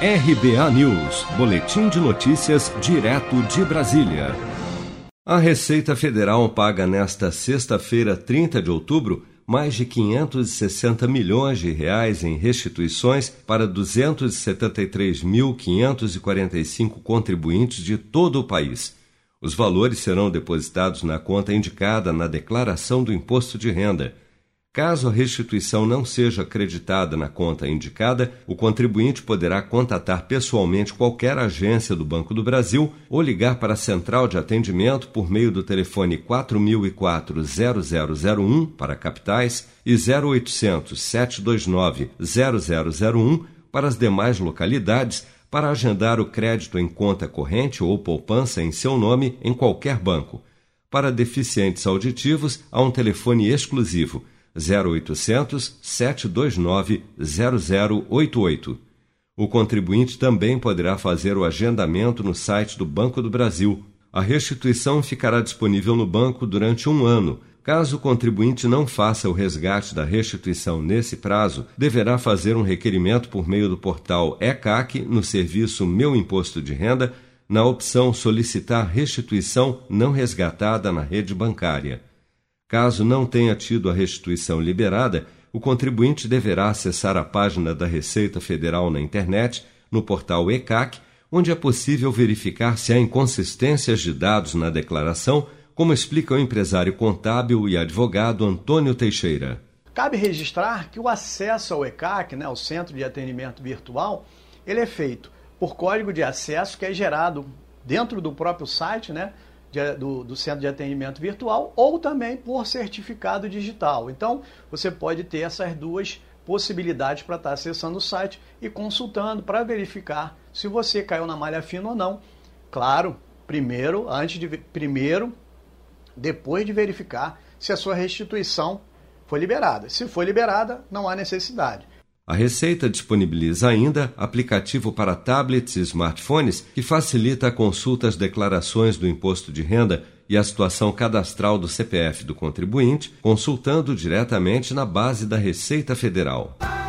RBA News, Boletim de Notícias, direto de Brasília. A Receita Federal paga nesta sexta-feira, 30 de outubro, mais de 560 milhões de reais em restituições para 273.545 contribuintes de todo o país. Os valores serão depositados na conta indicada na declaração do imposto de renda. Caso a restituição não seja acreditada na conta indicada, o contribuinte poderá contatar pessoalmente qualquer agência do Banco do Brasil ou ligar para a central de atendimento por meio do telefone 4004-0001 para capitais e 0800 729 0001 para as demais localidades para agendar o crédito em conta corrente ou poupança em seu nome em qualquer banco. Para deficientes auditivos, há um telefone exclusivo 0800 729 0088. O contribuinte também poderá fazer o agendamento no site do Banco do Brasil. A restituição ficará disponível no banco durante um ano. Caso o contribuinte não faça o resgate da restituição nesse prazo, deverá fazer um requerimento por meio do portal ECAC no serviço Meu Imposto de Renda, na opção Solicitar restituição não resgatada na rede bancária. Caso não tenha tido a restituição liberada, o contribuinte deverá acessar a página da Receita Federal na internet, no portal ECAC, onde é possível verificar se há inconsistências de dados na declaração, como explica o empresário contábil e advogado Antônio Teixeira. Cabe registrar que o acesso ao ECAC, né, o Centro de Atendimento Virtual, ele é feito por código de acesso que é gerado dentro do próprio site, né, de, do, do, centro de atendimento virtual ou também por certificado digital. Então, você pode ter essas duas possibilidades para estar acessando o site e consultando para verificar se você caiu na malha fina ou não. Claro, primeiro, antes de primeiro, depois de verificar se a sua restituição foi liberada. Se foi liberada, não há necessidade. A Receita disponibiliza ainda aplicativo para tablets e smartphones que facilita a consulta às declarações do imposto de renda e a situação cadastral do CPF do contribuinte, consultando diretamente na base da Receita Federal.